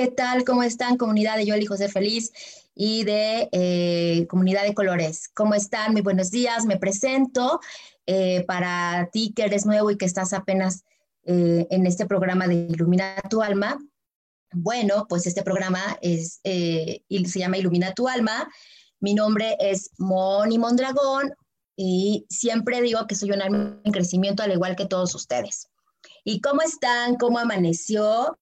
¿Qué tal? ¿Cómo están, comunidad de Yo elijo ser feliz y de eh, comunidad de colores? ¿Cómo están? Muy buenos días. Me presento eh, para ti que eres nuevo y que estás apenas eh, en este programa de Ilumina tu alma. Bueno, pues este programa es, se llama Ilumina tu alma. Mi nombre es Moni Mondragón y siempre digo que soy un alma en crecimiento al igual que todos ustedes. ¿Y cómo están? ¿Cómo amaneció?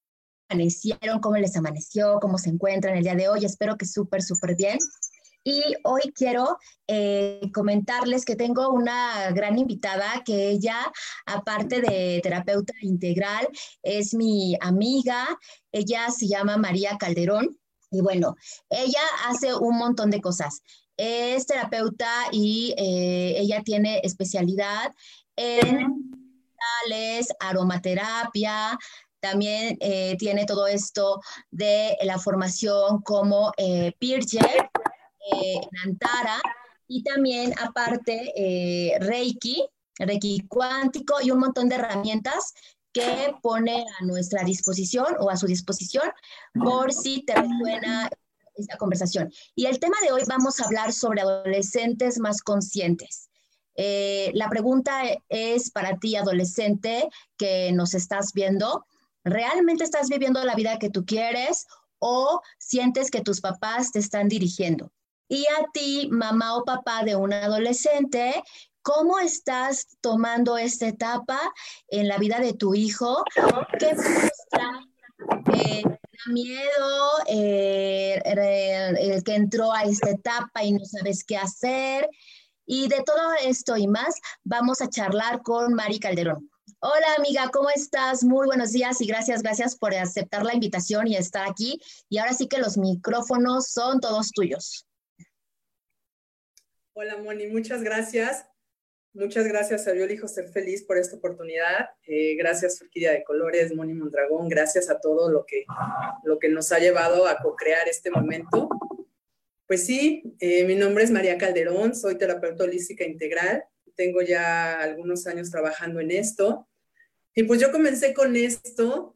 Amanecieron, cómo les amaneció, cómo se encuentran el día de hoy. Espero que súper, súper bien. Y hoy quiero eh, comentarles que tengo una gran invitada que ella, aparte de terapeuta integral, es mi amiga. Ella se llama María Calderón. Y bueno, ella hace un montón de cosas. Es terapeuta y eh, ella tiene especialidad en aromaterapia, también eh, tiene todo esto de la formación como eh, Pirger eh, en Antara y también aparte eh, Reiki, Reiki cuántico y un montón de herramientas que pone a nuestra disposición o a su disposición por si te resuena esta conversación. Y el tema de hoy vamos a hablar sobre adolescentes más conscientes. la pregunta es para ti, adolescente, que nos estás viendo, ¿Realmente estás viviendo la vida que tú quieres o sientes que tus papás te están dirigiendo? Y a ti, mamá o papá de un adolescente, ¿cómo estás tomando esta etapa en la vida de tu hijo? ¿Qué frustra? Eh, miedo eh, el que entró a esta etapa y no sabes qué hacer? Y de todo esto y más, vamos a charlar con Mari Calderón. Hola amiga, ¿cómo estás? Muy buenos días y gracias, gracias por aceptar la invitación y estar aquí. Y ahora sí que los micrófonos son todos tuyos. Hola Moni, muchas gracias. Muchas gracias a Yo Elijo Ser Feliz por esta oportunidad. Eh, gracias Orquídea de Colores, Moni Mondragón. Gracias a todo lo que, lo que nos ha llevado a co-crear este momento. Pues sí, eh, mi nombre es María Calderón, soy terapeuta holística integral. Tengo ya algunos años trabajando en esto. Y pues yo comencé con esto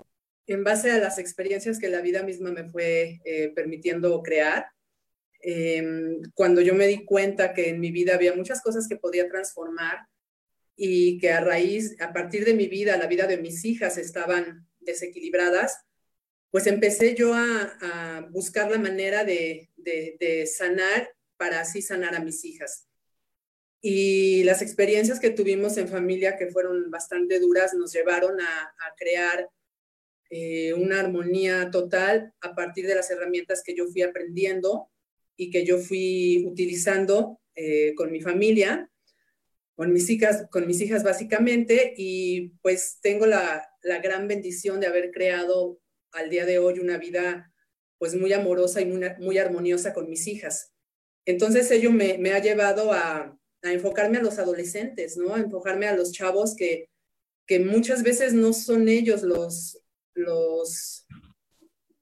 en base a las experiencias que la vida misma me fue eh, permitiendo crear. Em, cuando yo me di cuenta que en mi vida había muchas cosas que podía transformar y que a raíz, a partir de mi vida, la vida de mis hijas estaban desequilibradas, pues empecé yo a, buscar la manera de, de sanar para así sanar a mis hijas. Y las experiencias que tuvimos en familia, que fueron bastante duras, nos llevaron a, crear eh, una armonía total a partir de las herramientas que yo fui aprendiendo y que yo fui utilizando eh, con mi familia, con mis hijas, con mis hijas básicamente, y pues tengo la, gran bendición de haber creado al día de hoy una vida pues muy amorosa y muy, armoniosa con mis hijas. Entonces ello me ha llevado a, a enfocarme a los adolescentes, ¿no? A enfocarme a los chavos que, que muchas veces no son ellos los, los,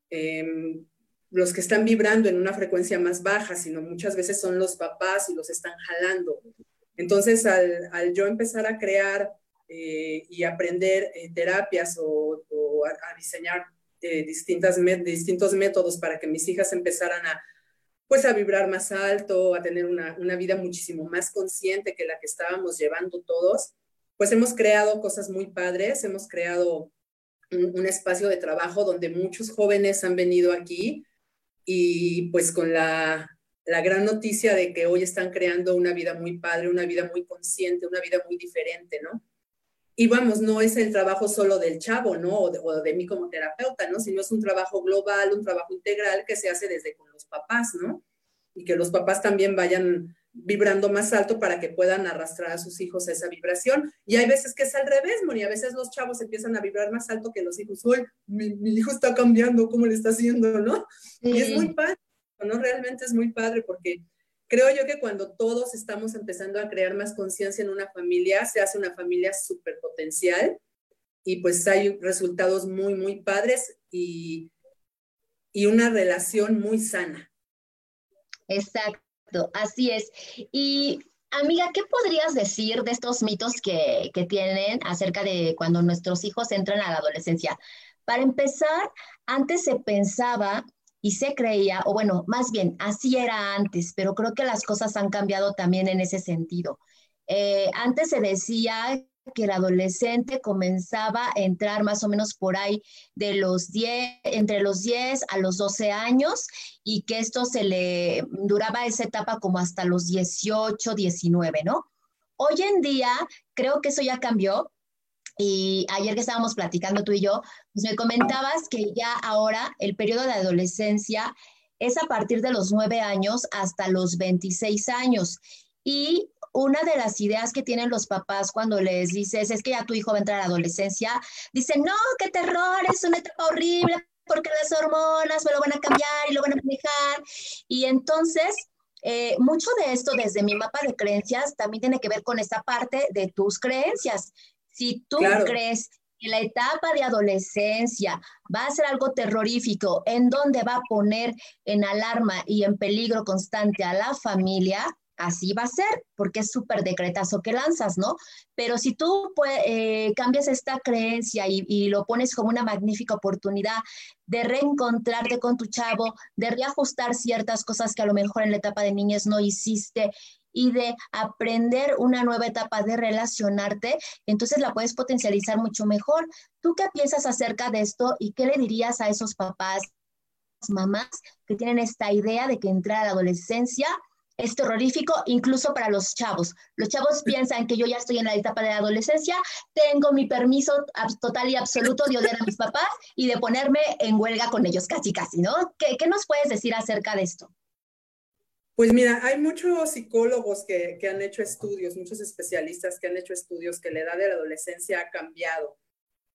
em, los que están vibrando en una frecuencia más baja, sino muchas veces son los papás y los están jalando. Entonces, al, yo empezar a crear eh, y aprender eh, terapias o, a, diseñar eh, distintas distintos métodos para que mis hijas empezaran a, pues a vibrar más alto, a tener una, vida muchísimo más consciente que la que estábamos llevando todos, pues hemos creado cosas muy padres, hemos creado un, espacio de trabajo donde muchos jóvenes han venido aquí y pues con la, la gran noticia de que hoy están creando una vida muy padre, una vida muy consciente, una vida muy diferente, ¿no? Y vamos, no es el trabajo solo del chavo, ¿no? O de, o de, mí como terapeuta, ¿no? Sino es un trabajo global, un trabajo integral que se hace desde con los papás, ¿no? Y que los papás también vayan vibrando más alto para que puedan arrastrar a sus hijos a esa vibración. Y hay veces que es al revés, Moni, a veces los chavos empiezan a vibrar más alto que los hijos. Uy, mi, mi hijo está cambiando, ¿cómo le está haciendo, no? Sí. Y es muy padre, ¿no? Realmente es muy padre porque creo yo que cuando todos estamos empezando a crear más conciencia en una familia, se hace una familia súper potencial y pues hay resultados muy, muy padres y, y una relación muy sana. Exacto así es. Y amiga, ¿qué podrías decir de estos mitos que, que tienen acerca de cuando nuestros hijos entran a la adolescencia? Para empezar, antes se pensaba y se creía, o bueno, más bien, así era antes, pero creo que las cosas han cambiado también en ese sentido. Eh, antes se decía que el adolescente comenzaba a entrar más o menos por ahí de los 10, entre los 10 a los 12 años y que esto se le duraba esa etapa como hasta los 18, 19, ¿no? Hoy en día creo que eso ya cambió y ayer que estábamos platicando tú y yo, pues me comentabas que ya ahora el periodo de adolescencia es a partir de los 9 años hasta los 26 años. Y una de las ideas que tienen los papás cuando les dices, es que ya tu hijo va a entrar a la adolescencia, dicen, no, qué terror, es una etapa horrible porque las hormonas me lo van a cambiar y lo van a manejar. Y entonces, eh, mucho de esto desde mi mapa de creencias también tiene que ver con esta parte de tus creencias. Si tú claro. crees que la etapa de adolescencia va a ser algo terrorífico, en donde va a poner en alarma y en peligro constante a la familia, así va a ser, porque es súper decretazo que lanzas, ¿no? Pero si tú eh, cambias esta creencia y, y, lo pones como una magnífica oportunidad de reencontrarte con tu chavo, de reajustar ciertas cosas que a lo mejor en la etapa de niñez no hiciste y de aprender una nueva etapa de relacionarte, entonces la puedes potencializar mucho mejor. ¿Tú qué piensas acerca de esto y qué le dirías a esos papás, mamás que tienen esta idea de que entrar a la adolescencia es terrorífico incluso para los chavos. Los chavos piensan que yo ya estoy en la etapa de la adolescencia, tengo mi permiso total y absoluto de odiar a mis papás y de ponerme en huelga con ellos, casi, casi, ¿no? ¿Qué, qué nos puedes decir acerca de esto? Pues mira, hay muchos psicólogos que, que, han hecho estudios, muchos especialistas que han hecho estudios que la edad de la adolescencia ha cambiado.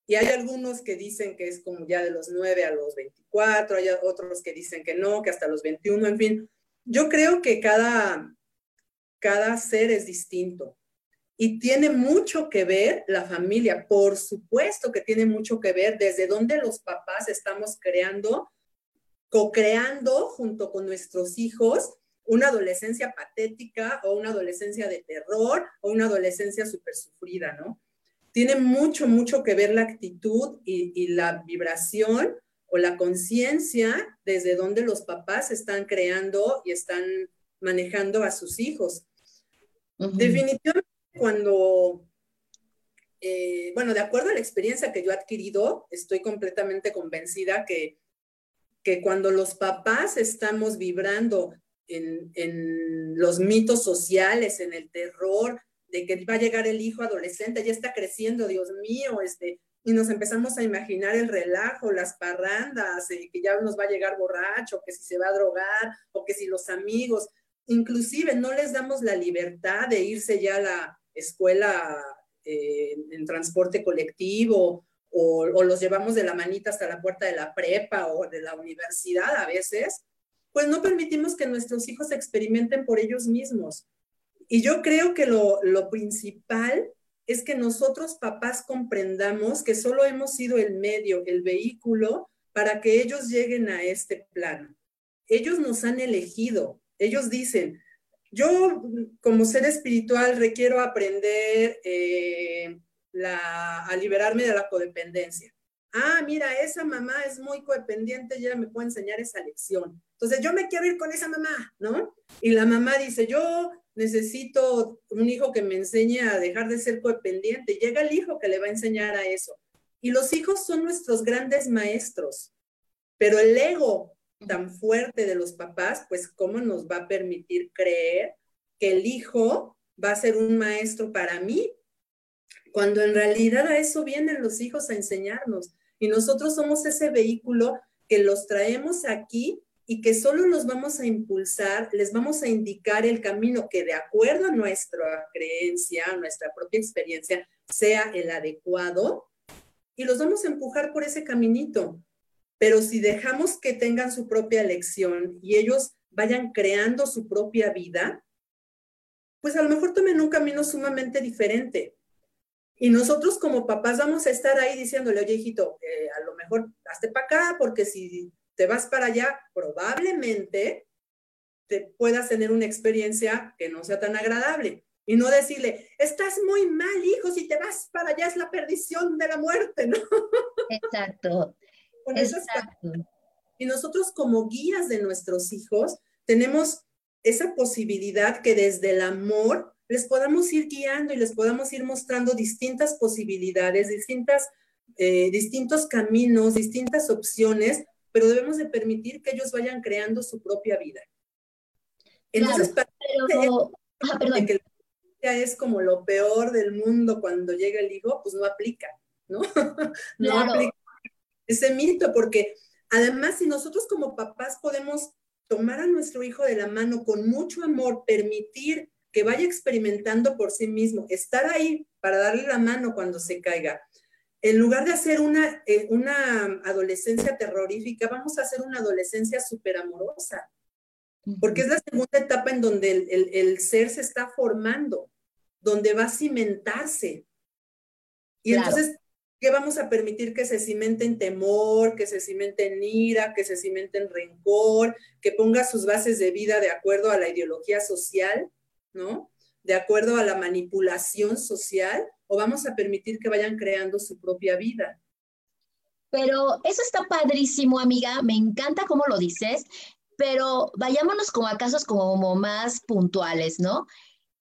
Y hay algunos que dicen que es como ya de los 9 a los 24, hay otros que dicen que no, que hasta los 21, en fin yo creo que cada, cada ser es distinto y tiene mucho que ver la familia, por supuesto que tiene mucho que ver desde donde los papás estamos creando, co-creando junto con nuestros hijos una adolescencia patética o una adolescencia de terror o una adolescencia súper sufrida, ¿no? Tiene mucho, mucho que ver la actitud y, y la vibración o la conciencia desde donde los papás están creando y están manejando a sus hijos. Uh -huh. Definitivamente cuando, eh, bueno, de acuerdo a la experiencia que yo he adquirido, estoy completamente convencida que, que cuando los papás estamos vibrando en, los mitos sociales, en el terror, de que va a llegar el hijo adolescente, ya está creciendo, Dios mío, este, y nos empezamos a imaginar el relajo, las parrandas, eh, que ya nos va a llegar borracho, que si se va a drogar, o que si los amigos, inclusive no les damos la libertad de irse ya a la escuela eh, en transporte colectivo, o, o los llevamos de la manita hasta la puerta de la prepa o de la universidad a veces, pues no permitimos que nuestros hijos experimenten por ellos mismos. Y yo creo que lo, lo principal es que nosotros papás comprendamos que solo hemos sido el medio, el vehículo para que ellos lleguen a este plano. Ellos nos han elegido, ellos dicen, yo como ser espiritual requiero aprender eh, la, a liberarme de la codependencia. Ah, mira, esa mamá es muy codependiente, ya me puede enseñar esa lección. Entonces yo me quiero ir con esa mamá, ¿no? Y la mamá dice, yo necesito un hijo que me enseñe a dejar de ser codependiente. Llega el hijo que le va a enseñar a eso. Y los hijos son nuestros grandes maestros, pero el ego tan fuerte de los papás, pues cómo nos va a permitir creer que el hijo va a ser un maestro para mí, cuando en realidad a eso vienen los hijos a enseñarnos. Y nosotros somos ese vehículo que los traemos aquí y que solo los vamos a impulsar, les vamos a indicar el camino que de acuerdo a nuestra creencia, a nuestra propia experiencia, sea el adecuado y los vamos a empujar por ese caminito. Pero si dejamos que tengan su propia elección y ellos vayan creando su propia vida, pues a lo mejor tomen un camino sumamente diferente. Y nosotros como papás vamos a estar ahí diciéndole, oye, hijito, eh, a lo mejor hazte para acá, porque si te vas para allá, probablemente te puedas tener una experiencia que no sea tan agradable. Y no decirle, estás muy mal, hijo, si te vas para allá es la perdición de la muerte, ¿no? Exacto. Exacto. Y nosotros como guías de nuestros hijos tenemos esa posibilidad que desde el amor les podamos ir guiando y les podamos ir mostrando distintas posibilidades, distintas, eh, distintos caminos, distintas opciones, pero debemos de permitir que ellos vayan creando su propia vida. Entonces, para que es como lo peor del mundo cuando llega el hijo, pues no aplica, ¿no? no aplica ese mito, porque además si nosotros como papás podemos tomar a nuestro hijo de la mano con mucho amor, permitir que vaya experimentando por sí mismo, estar ahí para darle la mano cuando se caiga. En lugar de hacer una, eh, una adolescencia terrorífica, vamos a hacer una adolescencia súper amorosa, porque es la segunda etapa en donde el, el, ser se está formando, donde va a cimentarse. Y entonces ¿Qué vamos a permitir que se cimente en temor, que se cimente en ira, que se cimente en rencor, que ponga sus bases de vida de acuerdo a la ideología social, ¿no? De acuerdo a la manipulación social, o vamos a permitir que vayan creando su propia vida? Pero eso está padrísimo, amiga, me encanta cómo lo dices, pero vayámonos como a casos como más puntuales, ¿no?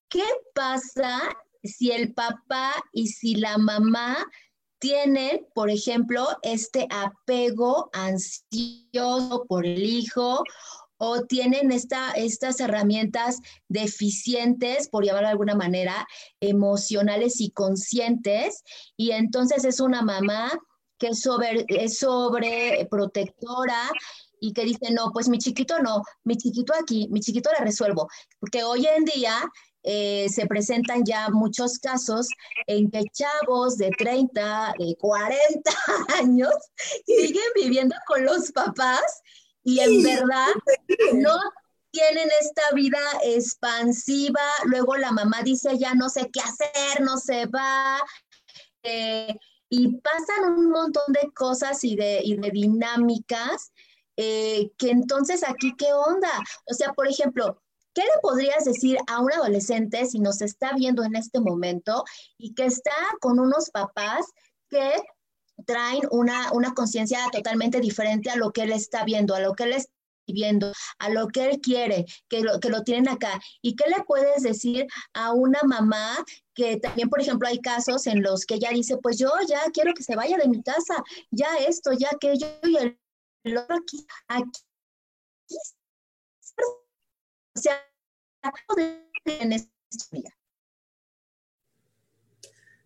¿Qué pasa si el papá y si la mamá tienen, por ejemplo, este apego ansioso por el hijo o tienen esta, estas herramientas deficientes, por llamarlo de alguna manera, emocionales y conscientes, y entonces es una mamá que es sobre, es sobreprotectora y que dice, no, pues mi chiquito no, mi chiquito aquí, mi chiquito le resuelvo, porque hoy en día eh, se presentan ya muchos casos en que chavos de 30, de 40 años siguen viviendo con los papás y en verdad no tienen esta vida expansiva, luego la mamá dice ya no sé qué hacer, no se va, eh, y pasan un montón de cosas y de, de dinámicas eh, que entonces aquí, ¿qué onda? O sea, por ejemplo, ¿Qué le podrías decir a un adolescente si nos está viendo en este momento y que está con unos papás que traen una, una conciencia totalmente diferente a lo que él está viendo, a lo que él está viendo, a lo que él quiere, que lo, que lo tienen acá. ¿Y qué le puedes decir a una mamá que también, por ejemplo, hay casos en los que ella dice, pues yo ya quiero que se vaya de mi casa, ya esto, ya aquello y el otro aquí, aquí o sea,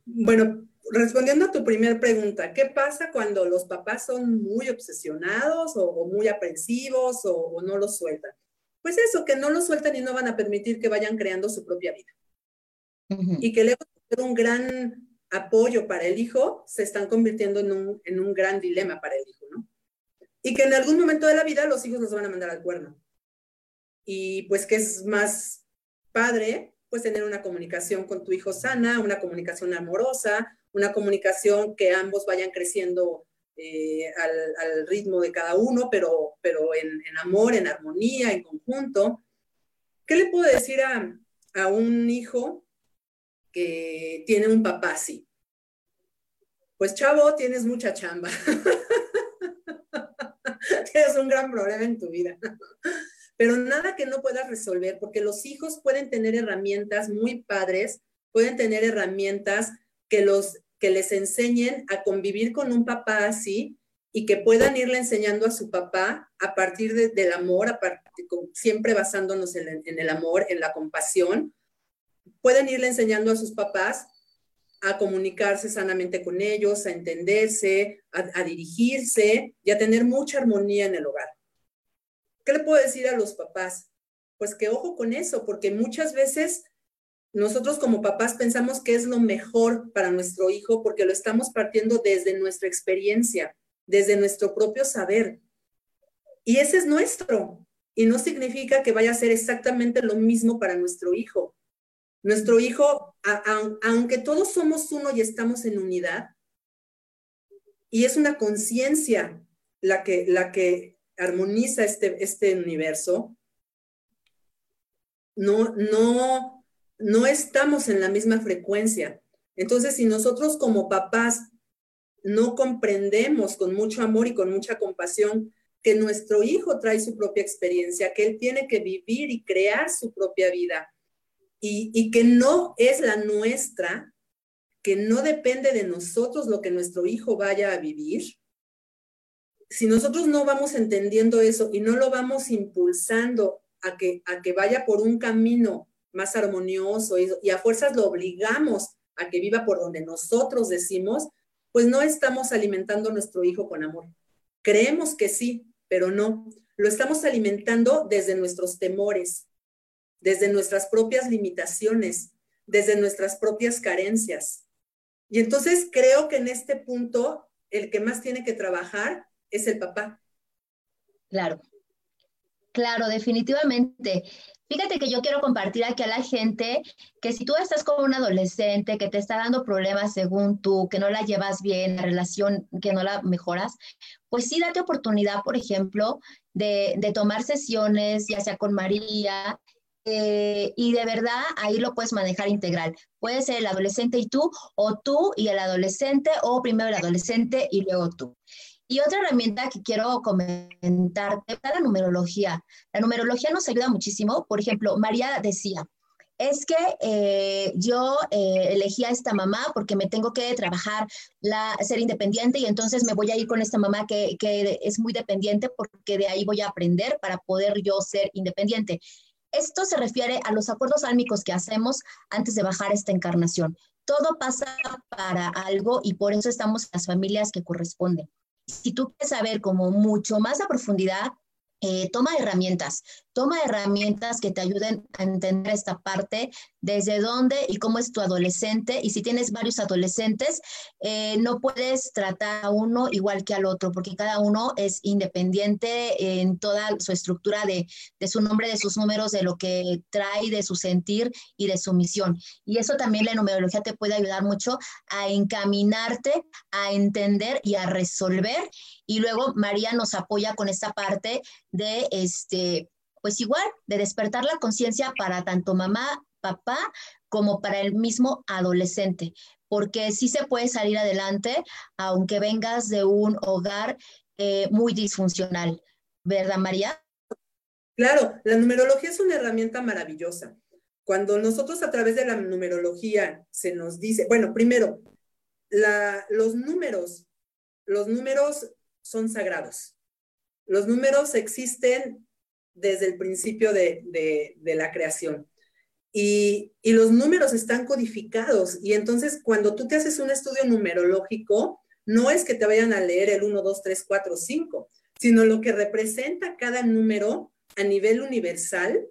bueno, respondiendo a tu primera pregunta, ¿qué pasa cuando los papás son muy obsesionados o, muy aprensivos o, no los sueltan? Pues eso, que no los sueltan y no van a permitir que vayan creando su propia vida. Y que luego de un gran apoyo para el hijo, se están convirtiendo en un, en un gran dilema para el hijo, ¿no? Y que en algún momento de la vida los hijos los van a mandar al cuerno y pues que es más padre, pues tener una comunicación con tu hijo sana, una comunicación amorosa, una comunicación que ambos vayan creciendo eh, al, ritmo de cada uno, pero, pero en, amor, en armonía, en conjunto. ¿Qué le puedo decir a, a un hijo que tiene un papá así? Pues chavo, tienes mucha chamba. tienes un gran problema en tu vida pero nada que no puedas resolver, porque los hijos pueden tener herramientas muy padres, pueden tener herramientas que, los, que les enseñen a convivir con un papá así y que puedan irle enseñando a su papá a partir del amor, siempre basándonos en el amor, en la compasión, pueden irle enseñando a sus papás a comunicarse sanamente con ellos, a entenderse, a, dirigirse y a tener mucha armonía en el hogar. ¿Qué le puedo decir a los papás? Pues que ojo con eso, porque muchas veces nosotros como papás pensamos que es lo mejor para nuestro hijo porque lo estamos partiendo desde nuestra experiencia, desde nuestro propio saber. Y ese es nuestro. Y no significa que vaya a ser exactamente lo mismo para nuestro hijo. Nuestro hijo, aunque todos somos uno y estamos en unidad, y es una conciencia la que, la que armoniza este, este universo, no, no, no estamos en la misma frecuencia. Entonces, si nosotros como papás no comprendemos con mucho amor y con mucha compasión que nuestro hijo trae su propia experiencia, que él tiene que vivir y crear su propia vida, y, que no es la nuestra, que no depende de nosotros lo que nuestro hijo vaya a vivir, si nosotros no vamos entendiendo eso y no lo vamos impulsando a que, a que vaya por un camino más armonioso y, a fuerzas lo obligamos a que viva por donde nosotros decimos, pues no estamos alimentando a nuestro hijo con amor. Creemos que sí, pero no. Lo estamos alimentando desde nuestros temores, desde nuestras propias limitaciones, desde nuestras propias carencias. Y entonces creo que en este punto el que más tiene que trabajar es el papá. Claro, claro, definitivamente. Fíjate que yo quiero compartir aquí a la gente que si tú estás con un adolescente que te está dando problemas según tú, que no la llevas bien, la relación, que no la mejoras, pues sí date oportunidad, por ejemplo, de, de tomar sesiones, ya sea con María, eh, y de verdad ahí lo puedes manejar integral. Puede ser el adolescente y tú, o tú y el adolescente, o primero el adolescente y luego tú. Y otra herramienta que quiero comentarte es la numerología. La numerología nos ayuda muchísimo. Por ejemplo, María decía, es que eh, yo eh, elegí a esta mamá porque me tengo que trabajar, la, ser independiente y entonces me voy a ir con esta mamá que, que es muy dependiente porque de ahí voy a aprender para poder yo ser independiente. Esto se refiere a los acuerdos álmicos que hacemos antes de bajar esta encarnación. Todo pasa para algo y por eso estamos las familias que corresponden. Si tú quieres saber como mucho más a profundidad, eh, toma herramientas, toma herramientas que te ayuden a entender esta parte, desde dónde y cómo es tu adolescente. Y si tienes varios adolescentes, eh, no puedes tratar a uno igual que al otro, porque cada uno es independiente en toda su estructura de, de su nombre, de sus números, de lo que trae, de su sentir y de su misión. Y eso también la numerología te puede ayudar mucho a encaminarte, a entender y a resolver. Y luego María nos apoya con esta parte de este pues igual, de despertar la conciencia para tanto mamá, papá, como para el mismo adolescente, porque sí se puede salir adelante aunque vengas de un hogar eh, muy disfuncional, ¿verdad, María? Claro, la numerología es una herramienta maravillosa. Cuando nosotros a través de la numerología se nos dice, bueno, primero, los números, los números son sagrados. Los números existen desde el principio de, la creación. Y, los números están codificados. Y entonces, cuando tú te haces un estudio numerológico, no es que te vayan a leer el 1, 2, 3, 4, 5, sino lo que representa cada número a nivel universal,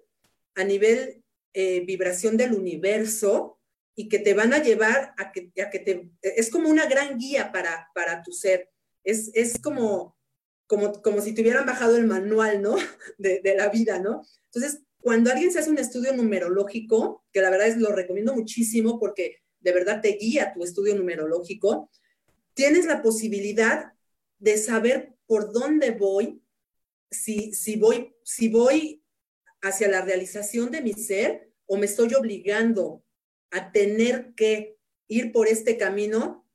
a nivel eh, vibración del universo, y que te van a llevar a que, que te... Es como una gran guía para, para tu ser. Es, es como como, si te hubieran bajado el manual, ¿no? De, la vida, ¿no? Entonces, cuando alguien se hace un estudio numerológico, que la verdad es lo recomiendo muchísimo porque de verdad te guía tu estudio numerológico, tienes la posibilidad de saber por dónde voy, si, si, voy, si voy hacia la realización de mi ser o me estoy obligando a tener que ir por este camino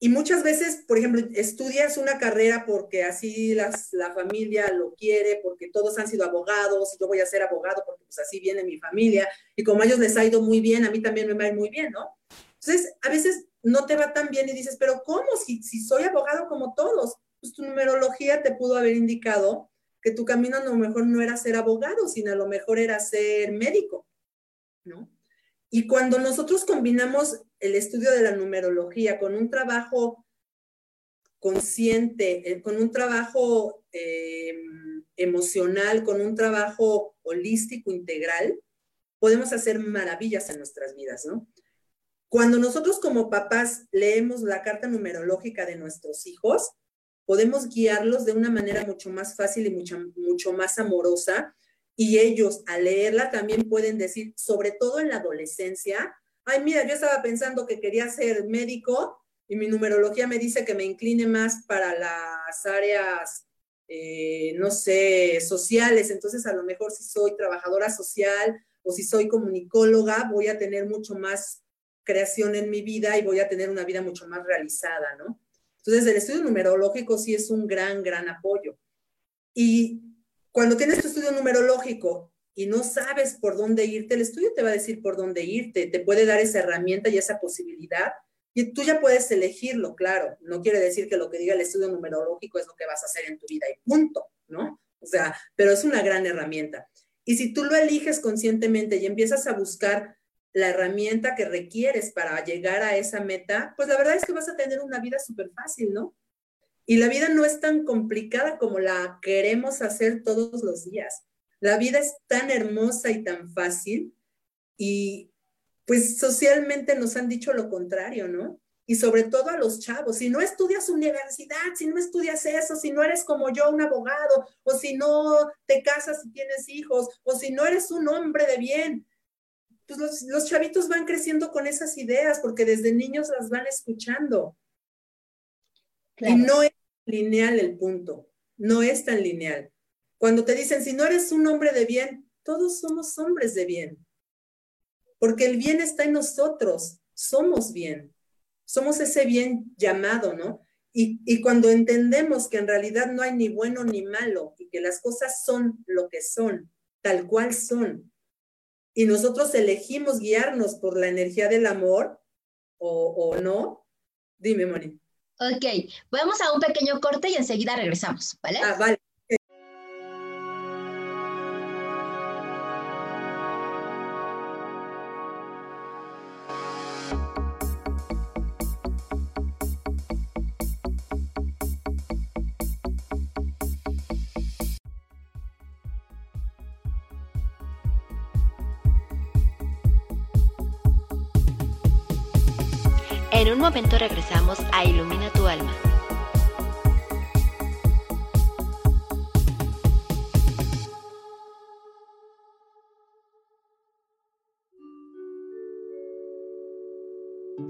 y muchas veces, por ejemplo, estudias una carrera porque así la familia lo quiere, porque todos han sido abogados, yo voy a ser abogado porque pues así viene mi familia, y como a ellos les ha ido muy bien, a mí también me va a ir muy bien, ¿no? Entonces, a veces no te va tan bien y dices, pero ¿cómo? Si, si soy abogado como todos, pues tu numerología te pudo haber indicado que tu camino a lo mejor no era ser abogado, sino a lo mejor era ser médico, ¿no? Y cuando nosotros combinamos el estudio de la numerología con un trabajo consciente, eh, con un trabajo eh, emocional, con un trabajo holístico, integral, podemos hacer maravillas en nuestras vidas, ¿no? Cuando nosotros como papás leemos la carta numerológica de nuestros hijos, podemos guiarlos de una manera mucho más fácil y mucho, mucho más amorosa. Y ellos al leerla también pueden decir, sobre todo en la adolescencia, ay, mira, yo estaba pensando que quería ser médico y mi numerología me dice que me incline más para las áreas, eh, no sé, sociales. Entonces, a lo mejor si soy trabajadora social o si soy comunicóloga, voy a tener mucho más creación en mi vida y voy a tener una vida mucho más realizada, ¿no? Entonces, el estudio numerológico sí es un gran, gran apoyo. Y cuando tienes tu estudio numerológico y no sabes por dónde irte, el estudio te va a decir por dónde irte, te puede dar esa herramienta y esa posibilidad. Y tú ya puedes elegirlo, claro. No quiere decir que lo que diga el estudio numerológico es lo que vas a hacer en tu vida y punto, ¿no? O sea, pero es una gran herramienta. Y si tú lo eliges conscientemente y empiezas a buscar la herramienta que requieres para llegar a esa meta, pues la verdad es que vas a tener una vida súper fácil, ¿no? Y la vida no es tan complicada como la queremos hacer todos los días. La vida es tan hermosa y tan fácil y pues socialmente nos han dicho lo contrario, ¿no? Y sobre todo a los chavos, si no estudias universidad, si no estudias eso, si no eres como yo un abogado, o si no te casas y tienes hijos, o si no eres un hombre de bien, pues los, chavitos van creciendo con esas ideas porque desde niños las van escuchando. Y no es lineal el punto, no es tan lineal. Cuando te dicen, si no eres un hombre de bien, todos somos hombres de bien, porque el bien está en nosotros, somos bien, somos ese bien llamado, ¿no? Y, y, cuando entendemos que en realidad no hay ni bueno ni malo y que las cosas son lo que son, tal cual son, y nosotros elegimos guiarnos por la energía del amor o, no. Dime, Moni. Ok, vamos a un pequeño corte y enseguida regresamos, ¿vale? Ah, vale. En un momento regresamos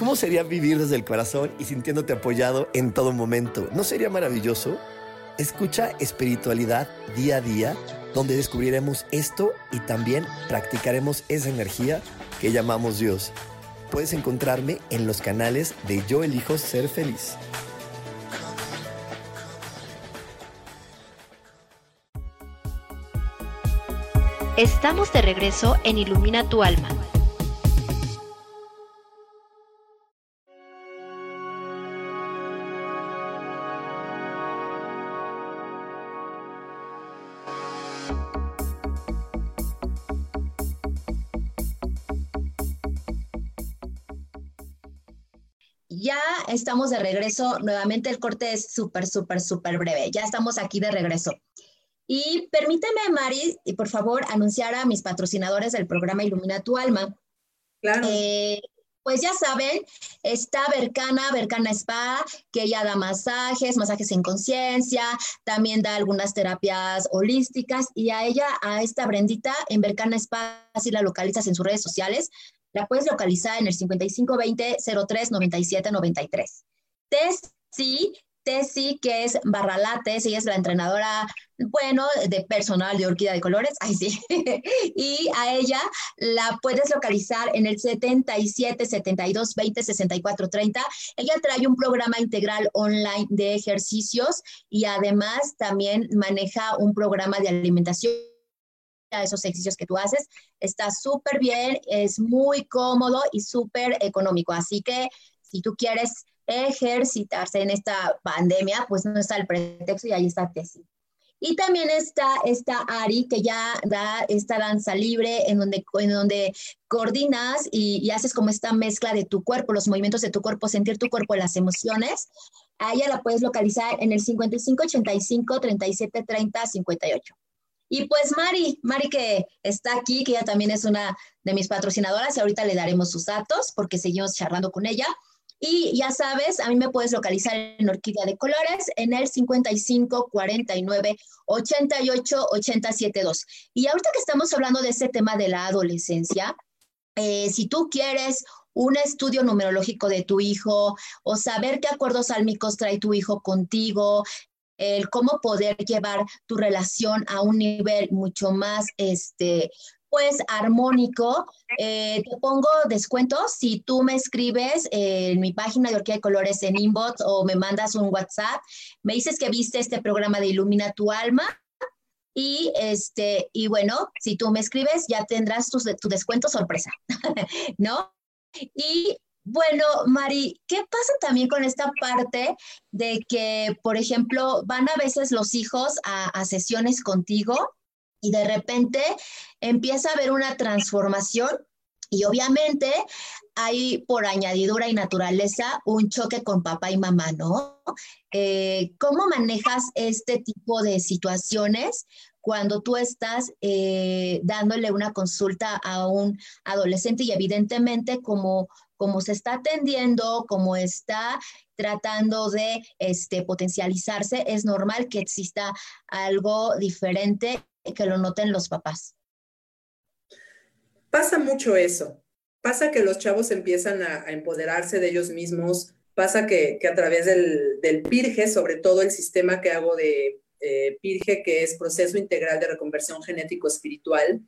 ¿Cómo sería vivir desde el corazón y sintiéndote apoyado en todo momento? ¿No sería maravilloso? Escucha espiritualidad día a día donde descubriremos esto y también practicaremos esa energía que llamamos Dios. Puedes encontrarme en los canales de Yo elijo ser feliz. Estamos de regreso en Ilumina tu alma. Estamos de regreso. Nuevamente el corte es súper, súper, súper breve. Ya estamos aquí de regreso. Y permíteme, Mari, y por favor, anunciar a mis patrocinadores del programa Ilumina tu Alma. Claro. Eh, pues ya saben, está Bercana, Bercana Spa, que ella da masajes, masajes en conciencia, también da algunas terapias holísticas y a ella, a esta Brendita, en Bercana Spa, si la localizas en sus redes sociales, la puedes localizar en el 5520 03 97 93. Tess, sí, Tessy, que es Barralates, ella es la entrenadora, bueno, de personal de Orquídea de Colores, ay sí, y a ella la puedes localizar en el 77 72 20 64 30. Ella trae un programa integral online de ejercicios y además también maneja un programa de alimentación esos ejercicios que tú haces. Está súper bien, es muy cómodo y súper económico. Así que si tú quieres ejercitarse en esta pandemia, pues no está el pretexto y ahí está Tessy. Y también está esta Ari, que ya da esta danza libre en donde, en donde coordinas y, haces como esta mezcla de tu cuerpo, los movimientos de tu cuerpo, sentir tu cuerpo, las emociones. A ella la puedes localizar en el 55 85 37 30 58. Y pues Mari, Mari que está aquí, que ella también es una de mis patrocinadoras y ahorita le daremos sus datos porque seguimos charlando con ella. Y ya sabes, a mí me puedes localizar en Orquídea de Colores en el 55 49 88 872. Y ahorita que estamos hablando de este tema de la adolescencia, eh, si tú quieres un estudio numerológico de tu hijo o saber qué acuerdos álmicos trae tu hijo contigo, el cómo poder llevar tu relación a un nivel mucho más este, pues armónico. Eh, te pongo descuentos si tú me escribes en mi página de Orquídea de Colores en inbox o me mandas un WhatsApp, me dices que viste este programa de Ilumina tu alma y este y bueno, si tú me escribes ya tendrás tu, tu descuento sorpresa, ¿no? Y bueno, Mari, ¿qué pasa también con esta parte de que, por ejemplo, van a veces los hijos a, sesiones contigo y de repente empieza a haber una transformación y obviamente hay por añadidura y naturaleza un choque con papá y mamá, ¿no? Eh, ¿Cómo manejas este tipo de situaciones cuando tú estás eh, dándole una consulta a un adolescente y evidentemente como, como se está atendiendo, como está tratando de este, potencializarse, es normal que exista algo diferente que lo noten los papás. Pasa mucho eso. Pasa que los chavos empiezan a, empoderarse de ellos mismos. Pasa que, a través del, PIRGE, sobre todo el sistema que hago de eh, PIRGE, que es Proceso Integral de Reconversión Genético Espiritual,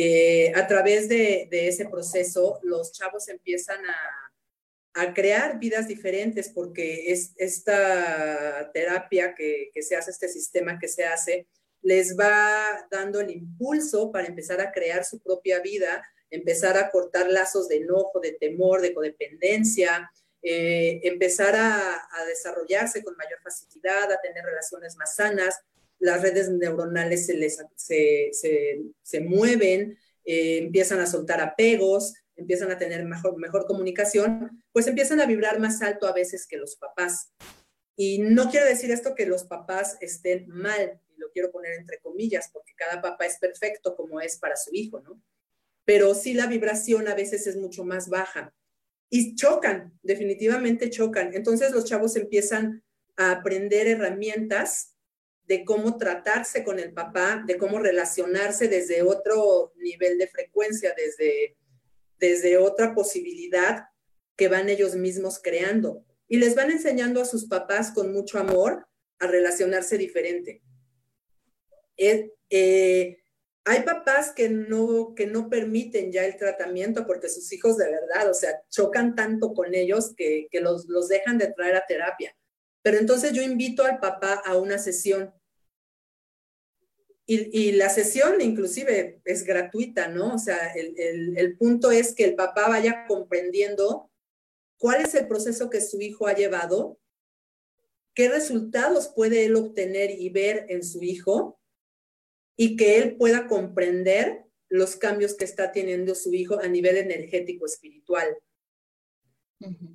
eh, a través de, ese proceso, los chavos empiezan a, crear vidas diferentes porque es esta terapia que, que, se hace, este sistema que se hace, les va dando el impulso para empezar a crear su propia vida, empezar a cortar lazos de enojo, de temor, de codependencia, eh, empezar a, desarrollarse con mayor facilidad, a tener relaciones más sanas, las redes neuronales se, les, se, mueven, eh, empiezan a soltar apegos, empiezan a tener mejor, mejor comunicación, pues empiezan a vibrar más alto a veces que los papás. Y no quiero decir esto que los papás estén mal, lo quiero poner entre comillas, porque cada papá es perfecto como es para su hijo, ¿no? Pero sí la vibración a veces es mucho más baja. Y chocan, definitivamente chocan. Entonces los chavos empiezan a aprender herramientas de cómo tratarse con el papá, de cómo relacionarse desde otro nivel de frecuencia, desde, desde otra posibilidad que van ellos mismos creando. Y les van enseñando a sus papás con mucho amor a relacionarse diferente. Eh, hay papás que no, que no permiten ya el tratamiento porque sus hijos de verdad, o sea, chocan tanto con ellos que, los, dejan de traer a terapia. Pero entonces yo invito al papá a una sesión. Y, la sesión inclusive es gratuita, ¿no? O sea, el, el punto es que el papá vaya comprendiendo cuál es el proceso que su hijo ha llevado, qué resultados puede él obtener y ver en su hijo y que él pueda comprender los cambios que está teniendo su hijo a nivel energético espiritual.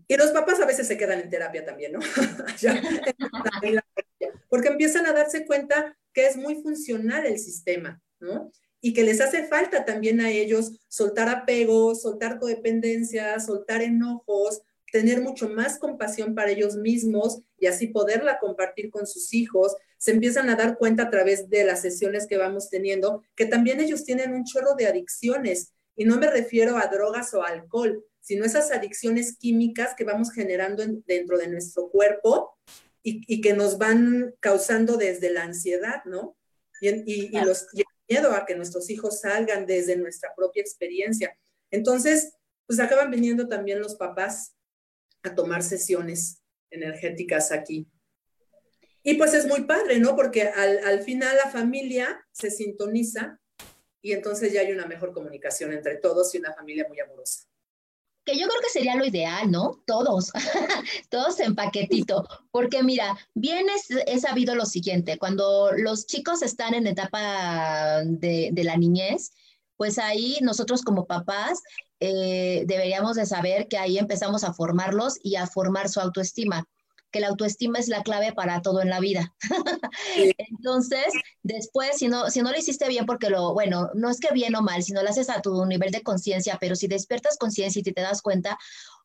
Y los papás a veces se quedan en terapia también, ¿no? Porque empiezan a darse cuenta que es muy funcional el sistema, ¿no? Y que les hace falta también a ellos soltar apegos, soltar codependencia, soltar enojos, tener mucho más compasión para ellos mismos y así poderla compartir con sus hijos. Se empiezan a dar cuenta a través de las sesiones que vamos teniendo que también ellos tienen un chorro de adicciones y no me refiero a drogas o alcohol, sino esas adicciones químicas que vamos generando dentro de nuestro cuerpo y, que nos van causando desde la ansiedad, ¿no? Y, los, y el miedo a que nuestros hijos salgan desde nuestra propia experiencia. Entonces, pues acaban viniendo también los papás a tomar sesiones energéticas aquí. Y pues es muy padre, ¿no? Porque al, al final la familia se sintoniza y entonces ya hay una mejor comunicación entre todos y una familia muy amorosa que yo creo que sería lo ideal, ¿no? Todos, todos en paquetito, porque mira, bien es, sabido lo siguiente, cuando los chicos están en etapa de, la niñez, pues ahí nosotros como papás eh, deberíamos de saber que ahí empezamos a formarlos y a formar su autoestima que la autoestima es la clave para todo en la vida. Entonces, después, si no, si no lo hiciste bien, porque lo, bueno, no es que bien o mal, si no lo haces a tu nivel de conciencia, pero si despiertas conciencia y te, das cuenta,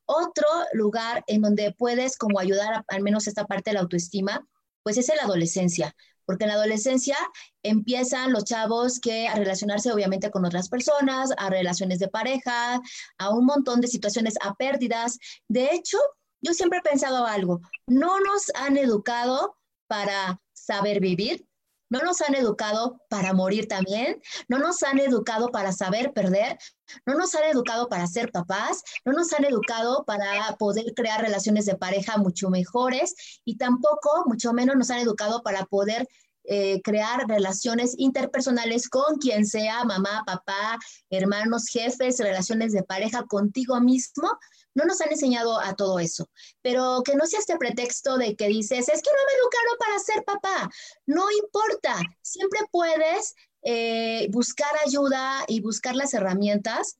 otro lugar en donde puedes como ayudar al menos esta parte de la autoestima, pues es en la adolescencia, porque en la adolescencia empiezan los chavos que a relacionarse obviamente con otras personas, a relaciones de pareja, a un montón de situaciones, a pérdidas. De hecho, yo siempre he pensado algo, no nos han educado para saber vivir, no nos han educado para morir también, no nos han educado para saber perder, no nos han educado para ser papás, no nos han educado para poder crear relaciones de pareja mucho mejores y tampoco, mucho menos, nos han educado para poder eh, crear relaciones interpersonales con quien sea, mamá, papá, hermanos, jefes, relaciones de pareja contigo mismo no nos han enseñado a todo eso, pero que no sea este pretexto de que dices, es que no me educaron para ser papá. No importa, siempre puedes eh, buscar ayuda y buscar las herramientas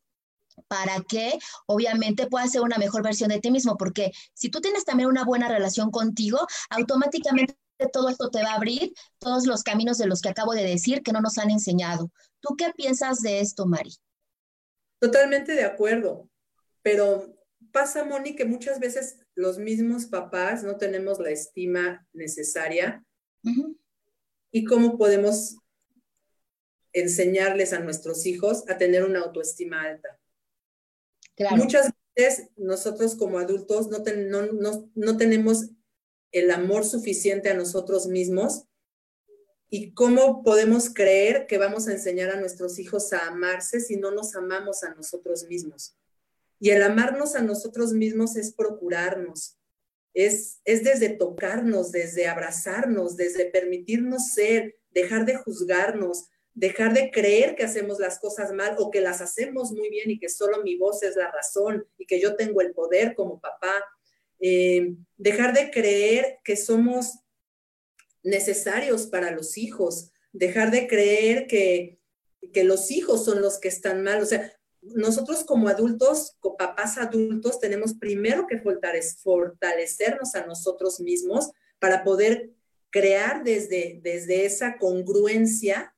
para que obviamente puedas ser una mejor versión de ti mismo, porque si tú tienes también una buena relación contigo, automáticamente todo esto te va a abrir todos los caminos de los que acabo de decir que no nos han enseñado. ¿Tú qué piensas de esto, Mari? Totalmente de acuerdo, pero pasa, Moni, que muchas veces los mismos papás no tenemos la estima necesaria. ¿Y cómo podemos enseñarles a nuestros hijos a tener una autoestima alta? Muchas veces nosotros como adultos no, no tenemos el amor suficiente a nosotros mismos ¿Y cómo podemos creer que vamos a enseñar a nuestros hijos a amarse si no nos amamos a nosotros mismos? Y el amarnos a nosotros mismos es procurarnos, es, es desde tocarnos, desde abrazarnos, desde permitirnos ser, dejar de juzgarnos, dejar de creer que hacemos las cosas mal o que las hacemos muy bien y que solo mi voz es la razón y que yo tengo el poder como papá. Eh, dejar de creer que somos necesarios para los hijos, dejar de creer que, que los hijos son los que están mal. O sea, nosotros como adultos, como papás adultos, tenemos primero que fortalecernos a nosotros mismos para poder crear desde, desde esa congruencia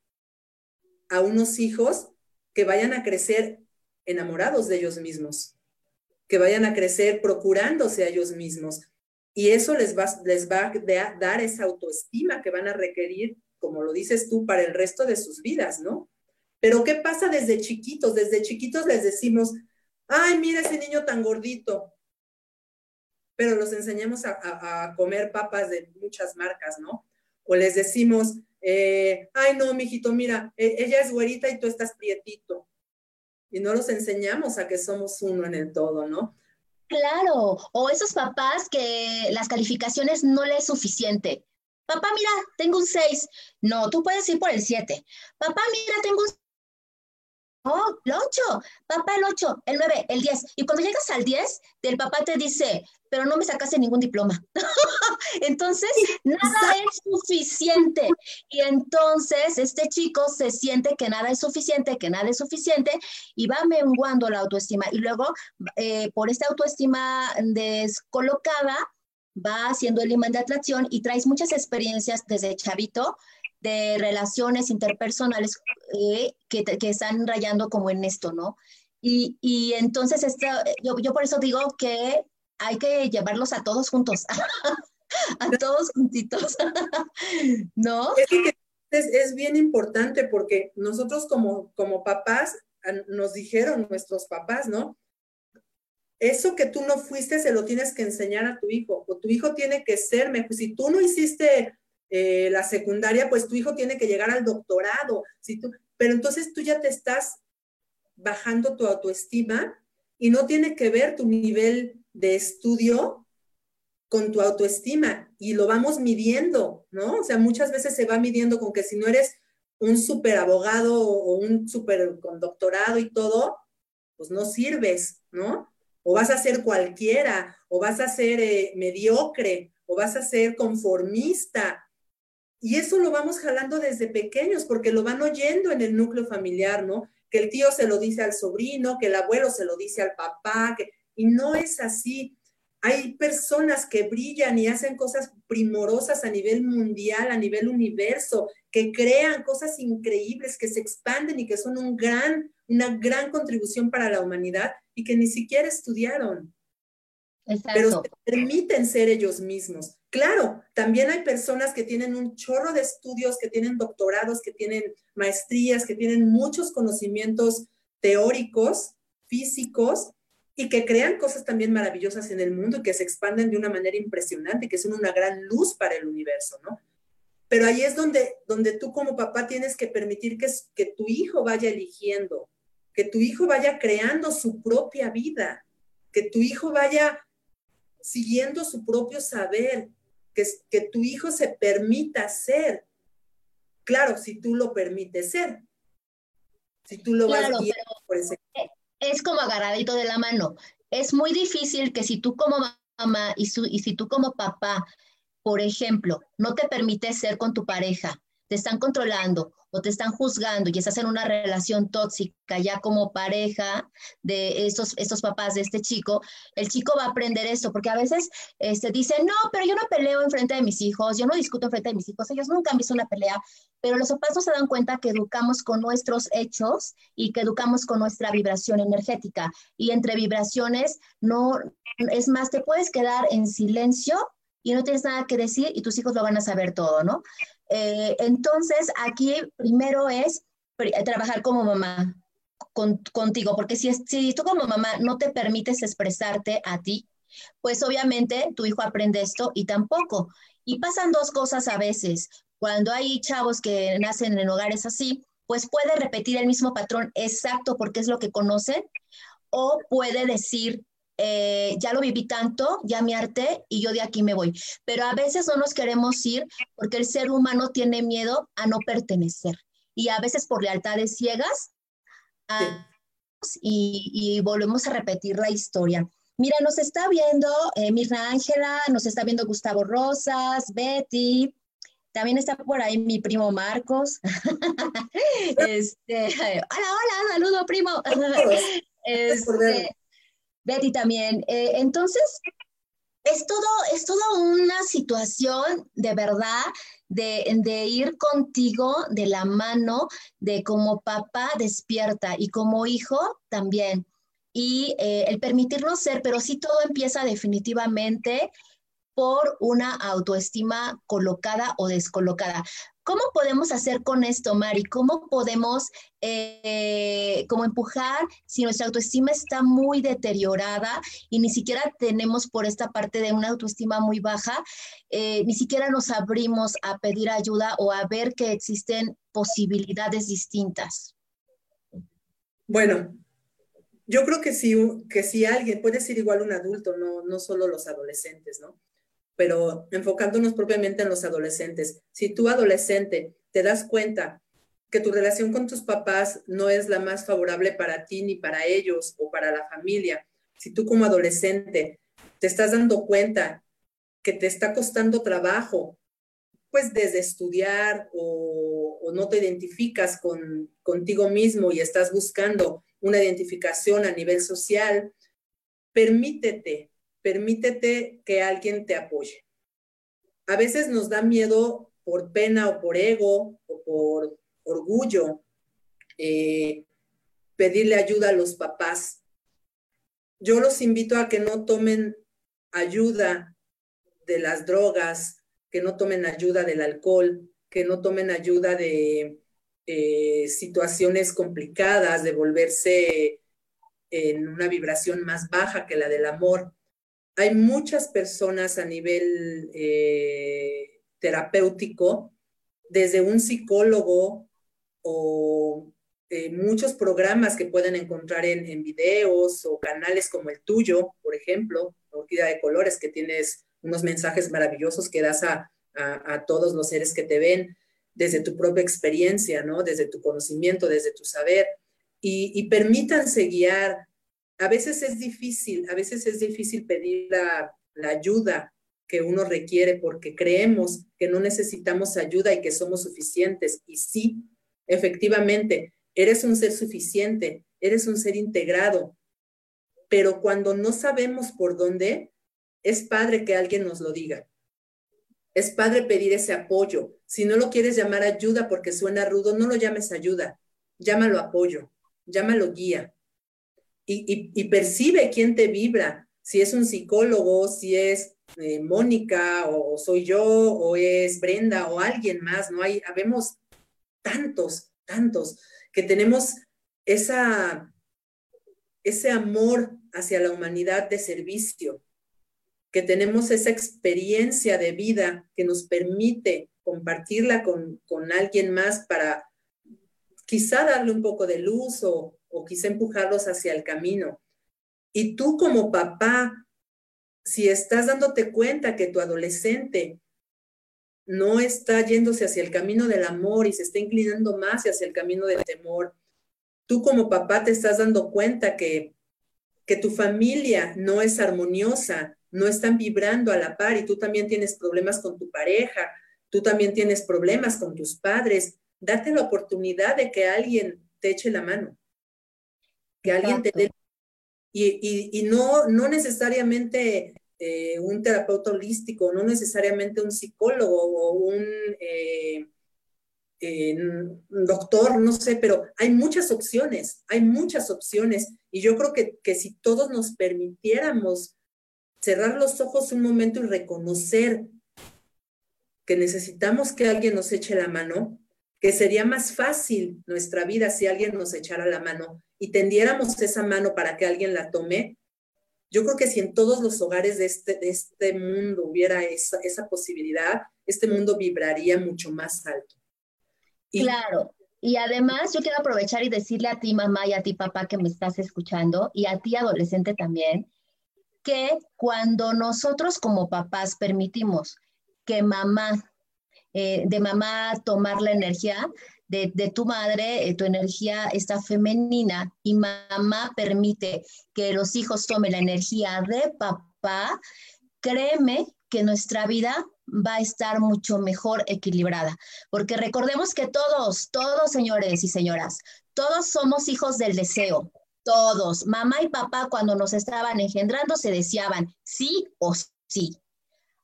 a unos hijos que vayan a crecer enamorados de ellos mismos, que vayan a crecer procurándose a ellos mismos. Y eso les va, les va a dar esa autoestima que van a requerir, como lo dices tú, para el resto de sus vidas, ¿no? Pero ¿qué pasa desde chiquitos? Desde chiquitos les decimos, ay, mira ese niño tan gordito. Pero los enseñamos a, comer papas de muchas marcas, ¿no? O les decimos, eh, ay, no, mijito, mira, e, ella es güerita y tú estás prietito. Y no los enseñamos a que somos uno en el todo, ¿no? Claro, o esos papás que las calificaciones no les es suficiente. Papá, mira, tengo un 6. No, tú puedes ir por el 7. Papá, mira, tengo un Oh, el 8, papá el 8, el 9, el 10. Y cuando llegas al 10, el papá te dice, pero no me sacaste ningún diploma. entonces, nada es suficiente. Y entonces este chico se siente que nada es suficiente, que nada es suficiente y va menguando la autoestima. Y luego, eh, por esta autoestima descolocada, va haciendo el imán de atracción y traes muchas experiencias desde chavito de relaciones interpersonales eh, que, que, están rayando como en esto, ¿no? Y, y entonces yo, yo por eso digo que hay que llevarlos a todos juntos, a todos juntitos, ¿no? Es, es, bien importante porque nosotros como, como papás, nos dijeron nuestros papás, ¿no? Eso que tú no fuiste se lo tienes que enseñar a tu hijo, o tu hijo tiene que ser mejor. Si tú no hiciste eh, la secundaria, pues tu hijo tiene que llegar al doctorado. Si tú, pero entonces tú ya te estás bajando tu autoestima y no tiene que ver tu nivel de estudio con tu autoestima y lo vamos midiendo, ¿no? O sea, muchas veces se va midiendo con que si no eres un super abogado o un super con doctorado y todo, pues no sirves, ¿no? O vas a ser cualquiera, o vas a ser eh, mediocre, o vas a ser conformista. Y eso lo vamos jalando desde pequeños, porque lo van oyendo en el núcleo familiar, ¿no? Que el tío se lo dice al sobrino, que el abuelo se lo dice al papá, que y no es así. Hay personas que brillan y hacen cosas primorosas a nivel mundial, a nivel universo, que crean cosas increíbles, que se expanden y que son un gran, una gran contribución para la humanidad y que ni siquiera estudiaron. Pero se permiten ser ellos mismos. Claro, también hay personas que tienen un chorro de estudios, que tienen doctorados, que tienen maestrías, que tienen muchos conocimientos teóricos, físicos, y que crean cosas también maravillosas en el mundo y que se expanden de una manera impresionante y que son una gran luz para el universo, ¿no? Pero ahí es donde, donde tú como papá tienes que permitir que, que tu hijo vaya eligiendo, que tu hijo vaya creando su propia vida, que tu hijo vaya siguiendo su propio saber, que, que tu hijo se permita ser. Claro, si tú lo permites ser. Si tú lo vas guiando por ese es como agarradito de la mano. Es muy difícil que si tú como mamá y, y si tú como papá, por ejemplo, no te permites ser con tu pareja, te están controlando o te están juzgando y estás en una relación tóxica ya como pareja de estos, estos papás de este chico, el chico va a aprender esto, porque a veces este, dice, no, pero yo no peleo en frente de mis hijos, yo no discuto en frente de mis hijos, ellos nunca han visto una pelea, pero los papás no se dan cuenta que educamos con nuestros hechos y que educamos con nuestra vibración energética. Y entre vibraciones, no, es más, te puedes quedar en silencio y no tienes nada que decir y tus hijos lo van a saber todo, ¿no? Eh, entonces, aquí primero es trabajar como mamá contigo, porque si, si tú como mamá no te permites expresarte a ti, pues obviamente tu hijo aprende esto y tampoco. Y pasan dos cosas a veces. Cuando hay chavos que nacen en hogares así, pues puede repetir el mismo patrón exacto porque es lo que conocen, o puede decir, eh, ya lo viví tanto, ya me harté y yo de aquí me voy. Pero a veces no nos queremos ir porque el ser humano tiene miedo a no pertenecer y a veces por lealtades ciegas y, volvemos a repetir la historia. Mira, nos está viendo eh, Mirna Ángela, nos está viendo Gustavo Rosas, Betty, también está por ahí mi primo Marcos. este, hola, hola, saludo primo. este, Betty también. Eh, entonces, es todo, es toda una situación de verdad de, de, ir contigo de la mano, de como papá despierta y como hijo también. Y eh, el permitirnos ser, pero sí todo empieza definitivamente por una autoestima colocada o descolocada. ¿Cómo podemos hacer con esto, Mari? ¿Cómo podemos eh, empujar si nuestra autoestima está muy deteriorada y ni siquiera tenemos por esta parte de una autoestima muy baja, eh, ni siquiera nos abrimos a pedir ayuda o a ver que existen posibilidades distintas? Bueno, yo creo que si, que si alguien, puede ser igual un adulto, no, no solo los adolescentes, ¿no? Pero enfocándonos propiamente en los adolescentes. Si tú adolescente te das cuenta que tu relación con tus papás no es la más favorable para ti ni para ellos o para la familia, si tú como adolescente te estás dando cuenta que te está costando trabajo, pues desde estudiar o, o no te identificas con, contigo mismo y estás buscando una identificación a nivel social, permítete permítete que alguien te apoye. A veces nos da miedo por pena o por ego o por orgullo eh, pedirle ayuda a los papás. Yo los invito a que no tomen ayuda de las drogas, que no tomen ayuda del alcohol, que no tomen ayuda de eh, situaciones complicadas, de volverse en una vibración más baja que la del amor. Hay muchas personas a nivel eh, terapéutico, desde un psicólogo o eh, muchos programas que pueden encontrar en, videos o canales como el tuyo, por ejemplo, Orquídea de Colores, que tienes unos mensajes maravillosos que das a, todos los seres que te ven desde tu propia experiencia, ¿no? Desde tu conocimiento, desde tu saber. Y, y permítanse guiar. A veces es difícil, a veces es difícil pedir la, ayuda que uno requiere porque creemos que no necesitamos ayuda y que somos suficientes. Y sí, efectivamente, eres un ser suficiente, eres un ser integrado, pero cuando no sabemos por dónde, es padre que alguien nos lo diga. Es padre pedir ese apoyo. Si no lo quieres llamar ayuda porque suena rudo, no lo llames ayuda, llámalo apoyo, llámalo guía. Y, percibe quién te vibra, si es un psicólogo, si es eh, Mónica o soy yo o es Brenda o alguien más, ¿no? Hay, habemos tantos, tantos que tenemos esa, ese amor hacia la humanidad de servicio, que tenemos esa experiencia de vida que nos permite compartirla con, alguien más para quizá darle un poco de luz o, o quizá empujarlos hacia el camino. Y tú como papá, si estás dándote cuenta que tu adolescente no está yéndose hacia el camino del amor y se está inclinando más hacia el camino del temor, tú como papá te estás dando cuenta que, que tu familia no es armoniosa, no están vibrando a la par y tú también tienes problemas con tu pareja, tú también tienes problemas con tus padres, date la oportunidad de que alguien te eche la mano, que alguien te dé... Y, y, no, no necesariamente eh, un terapeuta holístico, no necesariamente un psicólogo o un eh, doctor, no sé, pero hay muchas opciones, hay muchas opciones. Y yo creo que, que si todos nos permitiéramos cerrar los ojos un momento y reconocer que necesitamos que alguien nos eche la mano, que sería más fácil nuestra vida si alguien nos echara la mano y tendiéramos esa mano para que alguien la tome, yo creo que si en todos los hogares de este, de este mundo hubiera esa, esa posibilidad, este mundo vibraría mucho más alto. claro. Y además yo quiero aprovechar y decirle a ti mamá y a ti papá que me estás escuchando y a ti adolescente también, que cuando nosotros como papás permitimos que mamá, eh, de mamá tomar la energía, de, tu madre, eh, tu energía está femenina y mamá permite que los hijos tomen la energía de papá, créeme que nuestra vida va a estar mucho mejor equilibrada. Porque recordemos que todos, todos señores y señoras, todos somos hijos del deseo. Todos, mamá y papá cuando nos estaban engendrando se deseaban sí o sí.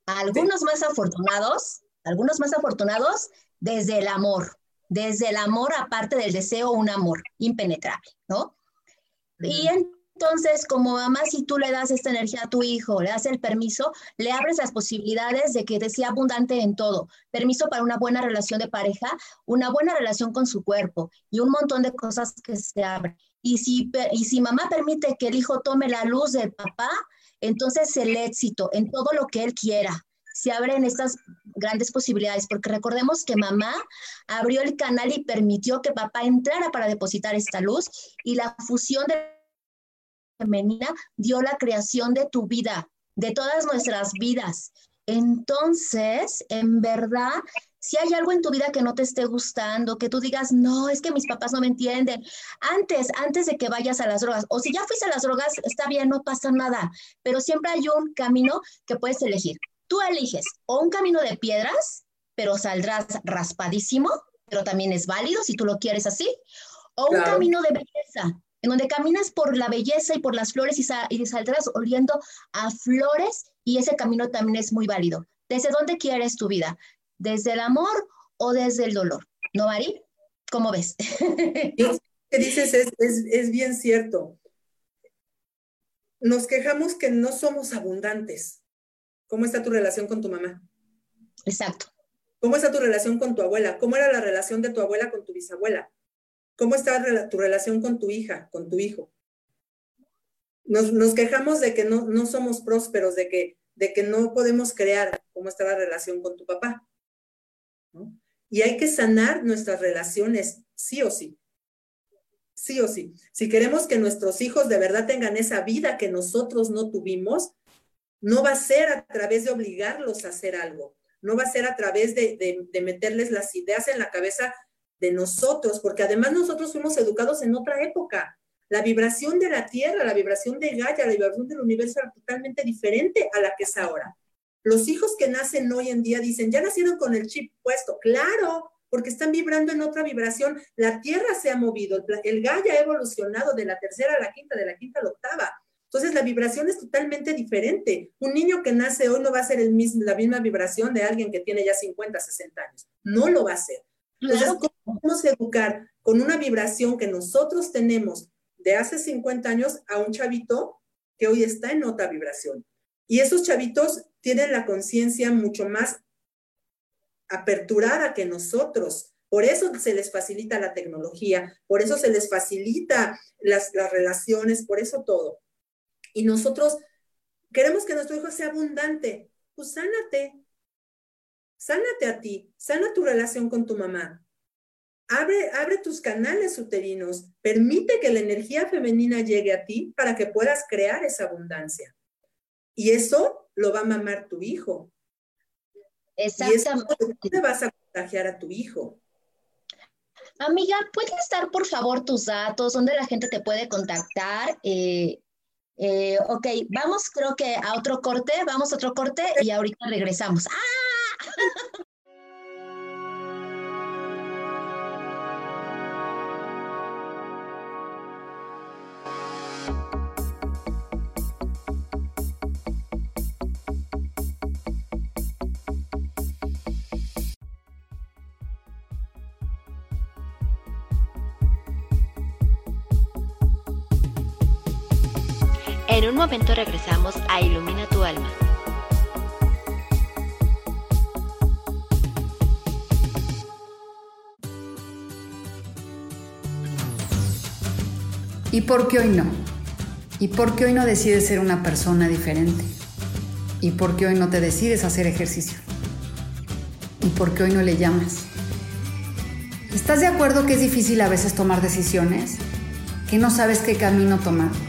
Algunos más afortunados, algunos más afortunados desde el amor, desde el amor, aparte del deseo, un amor impenetrable, ¿no? Y entonces, como mamá, si tú le das esta energía a tu hijo, le das el permiso, le abres las posibilidades de que te sea abundante en todo. Permiso para una buena relación de pareja, una buena relación con su cuerpo y un montón de cosas que se abren. Y si, y si mamá permite que el hijo tome la luz del papá, entonces el éxito en todo lo que él quiera, se abren estas grandes posibilidades, porque recordemos que mamá abrió el canal y permitió que papá entrara para depositar esta luz y la fusión de femenina dio la creación de tu vida, de todas nuestras vidas. Entonces, en verdad, si hay algo en tu vida que no te esté gustando, que tú digas, no, es que mis papás no me entienden, antes, antes de que vayas a las drogas, o si ya fuiste a las drogas, está bien, no pasa nada, pero siempre hay un camino que puedes elegir. Tú eliges o un camino de piedras, pero saldrás raspadísimo, pero también es válido si tú lo quieres así, o un camino de belleza, en donde caminas por la belleza y por las flores y, y saldrás oliendo a flores y ese camino también es muy válido. ¿Desde dónde quieres tu vida? ¿Desde el amor o desde el dolor? ¿No, Mari? ¿Cómo ves? Lo que dices es, es bien cierto. Nos quejamos que no somos abundantes. ¿Cómo está tu relación con tu mamá? Exacto. ¿Cómo está tu relación con tu abuela? ¿Cómo era la relación de tu abuela con tu bisabuela? ¿Cómo está tu relación con tu hija, con tu hijo? Nos, quejamos de que no, no somos prósperos, de que, de que no podemos crear cómo está la relación con tu papá. Y hay que sanar nuestras relaciones, sí o sí. Sí o sí. Si queremos que nuestros hijos de verdad tengan esa vida que nosotros no tuvimos, no va a ser a través de obligarlos a hacer algo, no va a ser a través de, meterles las ideas en la cabeza de nosotros, porque además nosotros fuimos educados en otra época. La vibración de la Tierra, la vibración de Gaia, la vibración del universo era totalmente diferente a la que es ahora. Los hijos que nacen hoy en día dicen, ya nacieron con el chip puesto. Claro, porque están vibrando en otra vibración. La Tierra se ha movido, el Gaia ha evolucionado de la tercera a la quinta, de la quinta a la octava. Entonces la vibración es totalmente diferente. Un niño que nace hoy no va a ser el mismo, la misma vibración de alguien que tiene ya 50, 60 años. No lo va a ser. Entonces, ¿cómo podemos educar con una vibración que nosotros tenemos de hace 50 años a un chavito que hoy está en otra vibración? Y esos chavitos tienen la conciencia mucho más aperturada que nosotros. Por eso se les facilita la tecnología, por eso se les facilita las, las relaciones, por eso todo y nosotros queremos que nuestro hijo sea abundante, pues sánate, sánate a ti, sana tu relación con tu mamá. Abre, abre tus canales uterinos, permite que la energía femenina llegue a ti para que puedas crear esa abundancia. Y eso lo va a mamar tu hijo. Exactamente. Y eso te vas a contagiar a tu hijo. Amiga, ¿puedes dar por favor tus datos, donde la gente te puede contactar? Eh, eh, ok, vamos creo que a otro corte, vamos a otro corte y ahorita regresamos. ¡Ah! Momento regresamos a Ilumina tu alma. ¿Y por qué hoy no? ¿Y por qué hoy no decides ser una persona diferente? ¿Y por qué hoy no te decides hacer ejercicio? ¿Y por qué hoy no le llamas? ¿Estás de acuerdo que es difícil a veces tomar decisiones? ¿Que no sabes qué camino tomar?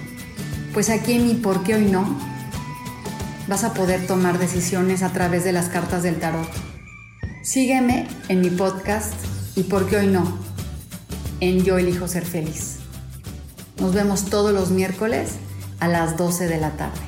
Pues aquí en mi por qué hoy no vas a poder tomar decisiones a través de las cartas del tarot. Sígueme en mi podcast y por qué hoy no en Yo elijo ser feliz. Nos vemos todos los miércoles a las 12 de la tarde.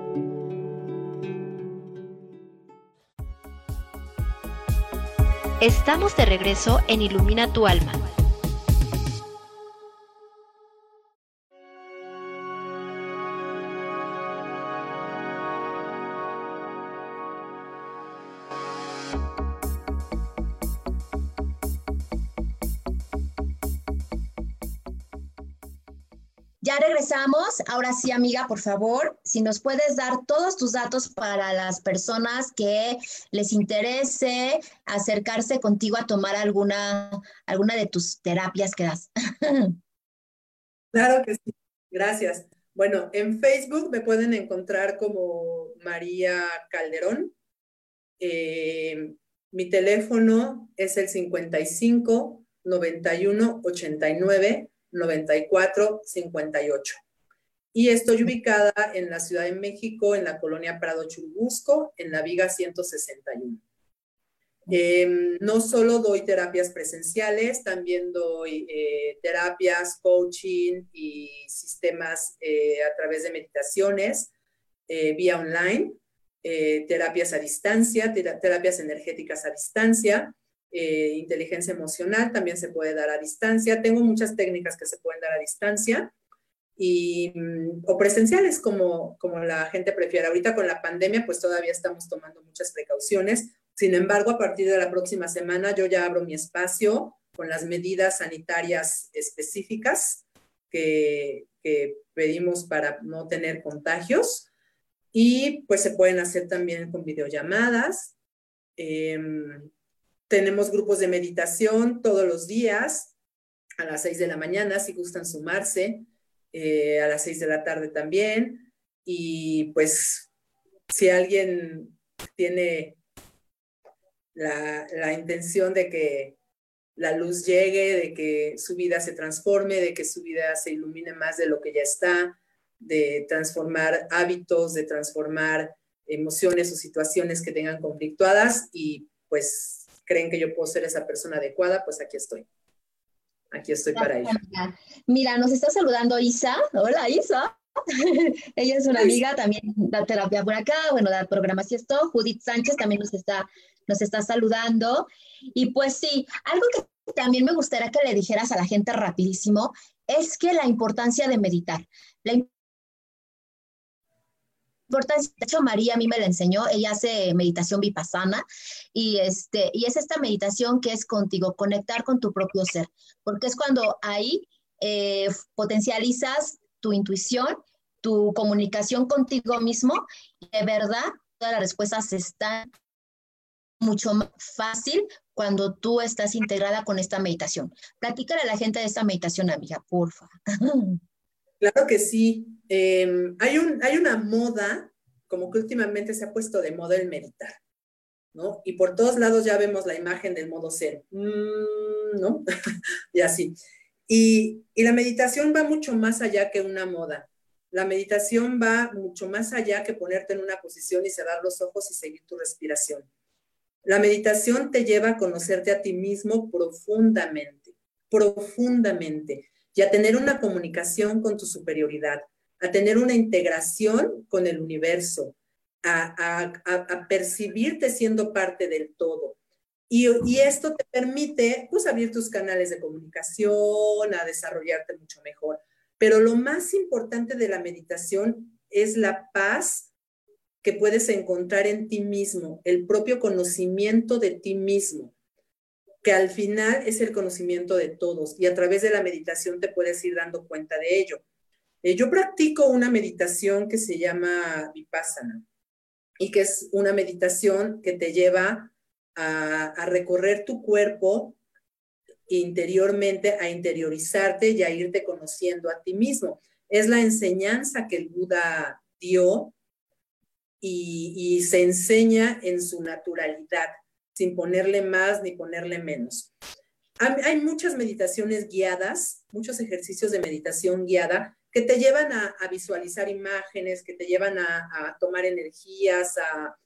Estamos de regreso en Ilumina tu alma. Regresamos. Ahora sí, amiga, por favor, si nos puedes dar todos tus datos para las personas que les interese acercarse contigo a tomar alguna, alguna de tus terapias que das. Claro que sí. Gracias. Bueno, en Facebook me pueden encontrar como María Calderón. Eh, mi teléfono es el 55 91 89 94 58. Y estoy ubicada en la Ciudad de México, en la colonia Prado Churubusco, en la Viga 161. Em, no solo doy terapias presenciales, también doy eh, terapias, coaching y sistemas eh, a través de meditaciones eh, vía online, terapias a distancia, terapias energéticas a distancia, inteligencia emocional también se puede dar a distancia. Tengo muchas técnicas que se pueden dar a distancia y, mm, o presenciales como, como la gente prefiere. Ahorita con la pandemia pues todavía estamos tomando muchas precauciones sin embargo, a partir de la próxima semana yo ya abro mi espacio con las medidas sanitarias específicas que, pedimos para no tener contagios y pues se pueden hacer también con videollamadas. Em, tenemos grupos de meditación todos los días a las 6 de la mañana si gustan sumarse, eh, a las 6 de la tarde también. Y pues si alguien tiene la, intención de que la luz llegue, de que su vida se transforme, de que su vida se ilumine más de lo que ya está, de transformar hábitos, de transformar emociones o situaciones que tengan conflictuadas y pues creen que yo puedo ser esa persona adecuada, pues aquí estoy. Aquí estoy para ello. Mira, nos está saludando Isa. Hola Isa. Ella es una amiga, también da terapia por acá, bueno, da programas y esto. Judith Sánchez también nos está nos está saludando. Y pues sí, algo que también me gustaría que le dijeras a la gente rapidísimo es que la importancia de meditar. La importancia, de hecho María a mí me la enseñó, ella hace meditación vipassana y, este, y es esta meditación que es contigo, conectar con tu propio ser, porque es cuando ahí eh, potencializas tu intuición, tu comunicación contigo mismo y de verdad todas las respuestas están mucho más fácil cuando tú estás integrada con esta meditación. Platícale a la gente de esta meditación, amiga, porfa. Claro que sí. Em, hay, un, hay una moda, como que últimamente se ha puesto de moda el meditar, ¿no? Y por todos lados ya vemos la imagen del modo ser, mm, ¿no? y así. Y, y la meditación va mucho más allá que una moda. La meditación va mucho más allá que ponerte en una posición y cerrar los ojos y seguir tu respiración. La meditación te lleva a conocerte a ti mismo profundamente, profundamente, y a tener una comunicación con tu superioridad, a tener una integración con el universo, a, percibirte siendo parte del todo. Y, y, esto te permite, pues, abrir tus canales de comunicación, a desarrollarte mucho mejor. Pero lo más importante de la meditación es la paz que puedes encontrar en ti mismo, el propio conocimiento de ti mismo, que al final es el conocimiento de todos y a través de la meditación te puedes ir dando cuenta de ello. Eh, yo practico una meditación que se llama Vipassana y que es una meditación que te lleva a, a recorrer tu cuerpo interiormente, a interiorizarte y a irte conociendo a ti mismo. Es la enseñanza que el Buda dio y, se enseña en su naturalidad, sin ponerle más ni ponerle menos. Hay muchas meditaciones guiadas, muchos ejercicios de meditación guiada que te llevan a, visualizar imágenes, que te llevan a, tomar energías, a,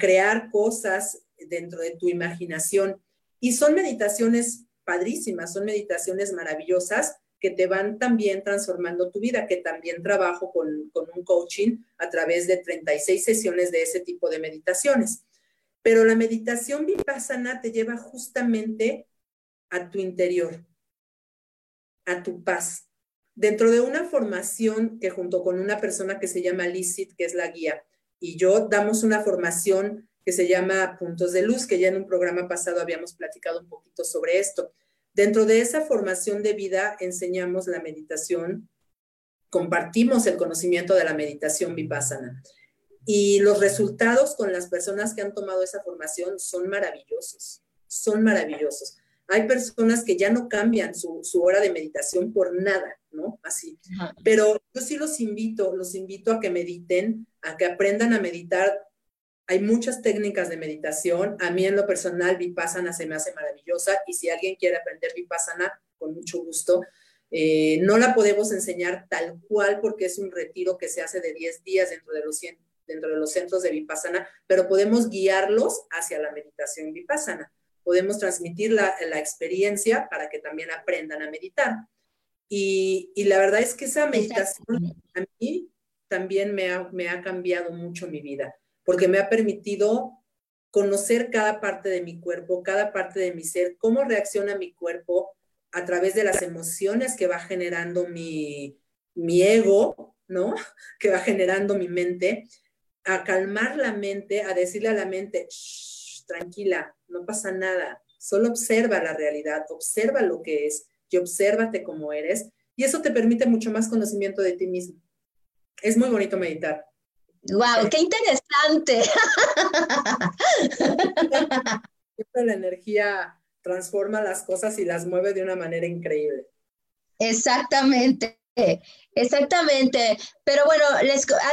crear cosas dentro de tu imaginación. Y son meditaciones padrísimas, son meditaciones maravillosas que te van también transformando tu vida, que también trabajo con, un coaching a través de 36 sesiones de ese tipo de meditaciones. Pero la meditación vipassana te lleva justamente a tu interior, a tu paz. Dentro de una formación que junto con una persona que se llama Licit, que es la guía, y yo damos una formación que se llama Puntos de Luz, que ya en un programa pasado habíamos platicado un poquito sobre esto Dentro de esa formación de vida enseñamos la meditación, compartimos el conocimiento de la meditación vipassana. Y los resultados con las personas que han tomado esa formación son maravillosos, son maravillosos. Hay personas que ya no cambian su, hora de meditación por nada, ¿no? Así. Pero yo sí los invito, los invito a que mediten, a que aprendan a meditar. Hay muchas técnicas de meditación. A mí en lo personal Vipassana se me hace maravillosa y si alguien quiere aprender Vipassana, con mucho gusto. Eh, no la podemos enseñar tal cual porque es un retiro que se hace de 10 días dentro de los dentro de los centros de Vipassana, pero podemos guiarlos hacia la meditación Vipassana podemos transmitir la, experiencia para que también aprendan a meditar. Y, la verdad es que esa meditación a mí también me ha, me ha cambiado mucho mi vida, porque me ha permitido conocer cada parte de mi cuerpo, cada parte de mi ser, cómo reacciona mi cuerpo a través de las emociones que va generando mi, mi ego, ¿no? Que va generando mi mente, a calmar la mente, a decirle a la mente, tranquila, no pasa nada, solo observa la realidad, observa lo que es y obsérvate como eres. Y eso te permite mucho más conocimiento de ti mismo. Es muy bonito meditar. ¡Wow! ¡Qué interesante! Siempre la energía transforma las cosas y las mueve de una manera increíble. Exactamente. Exactamente. Pero bueno,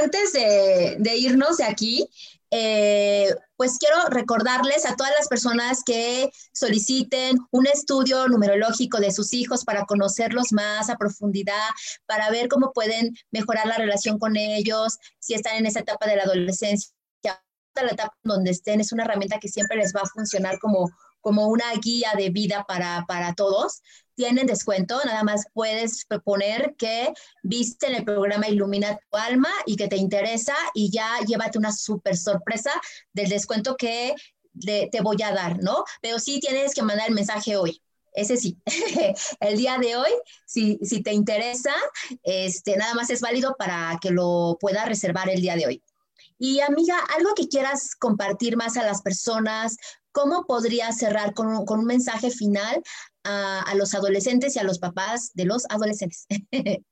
antes de, irnos de aquí, eh, pues quiero recordarles a todas las personas que soliciten un estudio numerológico de sus hijos para conocerlos más a profundidad, para ver cómo pueden mejorar la relación con ellos, si están en esa etapa de la adolescencia, la etapa donde estén, es una herramienta que siempre les va a funcionar como como una guía de vida para, para todos. Tienen descuento, nada más puedes proponer que viste en el programa Ilumina tu alma y que te interesa y ya llévate una súper sorpresa del descuento que te voy a dar, ¿no? Pero sí tienes que mandar el mensaje hoy. Ese sí, el día de hoy, si, si te interesa, este, nada más es válido para que lo puedas reservar el día de hoy. Y amiga, algo que quieras compartir más a las personas, ¿cómo podría cerrar con un, mensaje final a, los adolescentes y a los papás de los adolescentes?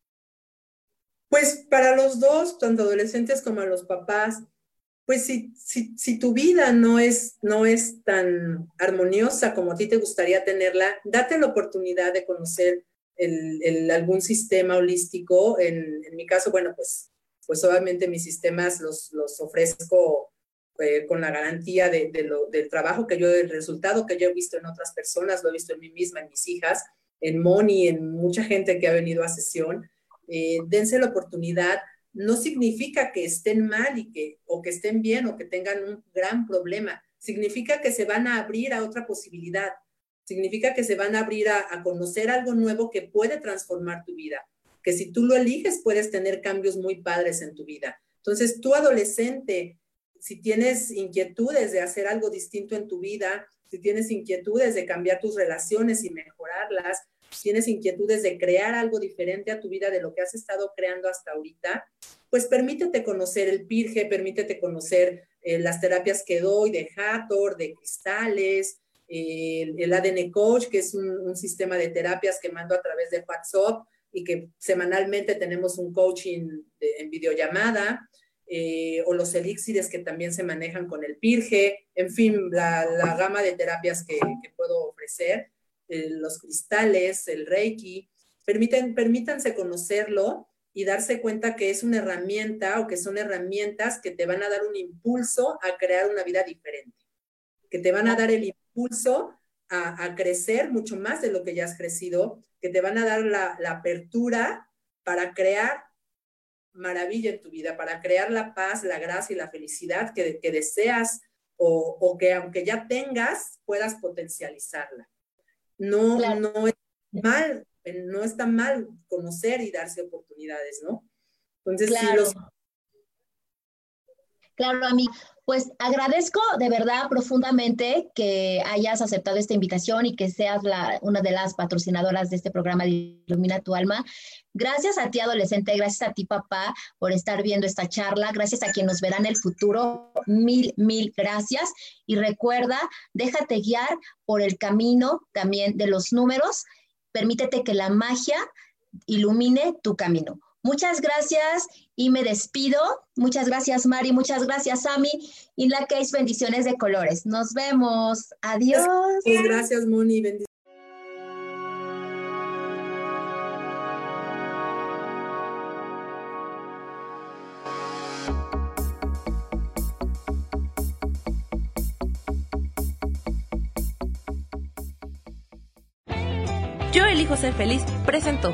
pues para los dos, tanto adolescentes como a los papás, pues si, si, tu vida no es, no es tan armoniosa como a ti te gustaría tenerla, date la oportunidad de conocer el, algún sistema holístico. En, en, mi caso, bueno, pues pues obviamente mis sistemas los, los ofrezco eh, con la garantía del trabajo que yo, del resultado que yo he visto en otras personas, lo he visto en mí misma, en mis hijas, en Moni, en mucha gente que ha venido a sesión. Eh, dense la oportunidad. No significa que estén mal y que, o que estén bien o que tengan un gran problema. Significa que se van a abrir a otra posibilidad. Significa que se van a abrir a, a conocer algo nuevo que puede transformar tu vida que si tú lo eliges puedes tener cambios muy padres en tu vida. Entonces, tú adolescente, si tienes inquietudes de hacer algo distinto en tu vida, si tienes inquietudes de cambiar tus relaciones y mejorarlas, si tienes inquietudes de crear algo diferente a tu vida de lo que has estado creando hasta ahorita, pues permítete conocer el PIRGE, permítete conocer eh, las terapias que doy de Hathor, de cristales, el, ADN Coach, que es un, sistema de terapias que mando a través de WhatsApp, y que semanalmente tenemos un coaching en videollamada, eh, o los elixires que también se manejan con el PIRGE, en fin, la, gama de terapias que, puedo ofrecer, eh, los cristales, el Reiki, permiten, permítanse conocerlo y darse cuenta que es una herramienta o que son herramientas que te van a dar un impulso a crear una vida diferente, que te van a dar el impulso a, a crecer mucho más de lo que ya has crecido que te van a dar la, apertura para crear maravilla en tu vida, para crear la paz, la gracia y la felicidad que, deseas o, que aunque ya tengas, puedas potencializarla. No, no es mal, no está mal conocer y darse oportunidades, ¿no? Entonces, claro. los... Claro, a mí. Pues agradezco de verdad profundamente que hayas aceptado esta invitación y que seas una de las patrocinadoras de este programa de Ilumina tu Alma. Gracias a ti, adolescente, gracias a ti, papá, por estar viendo esta charla. Gracias a quien nos verá en el futuro. Mil, mil gracias. Y recuerda, déjate guiar por el camino también de los números. Permítete que la magia ilumine tu camino. Muchas gracias y me despido. Muchas gracias, Mari. Muchas gracias, Sami. Y la que es bendiciones de colores. Nos vemos. Adiós. Muchas gracias, Moni. Bendiciones. Yo elijo ser feliz. Presento.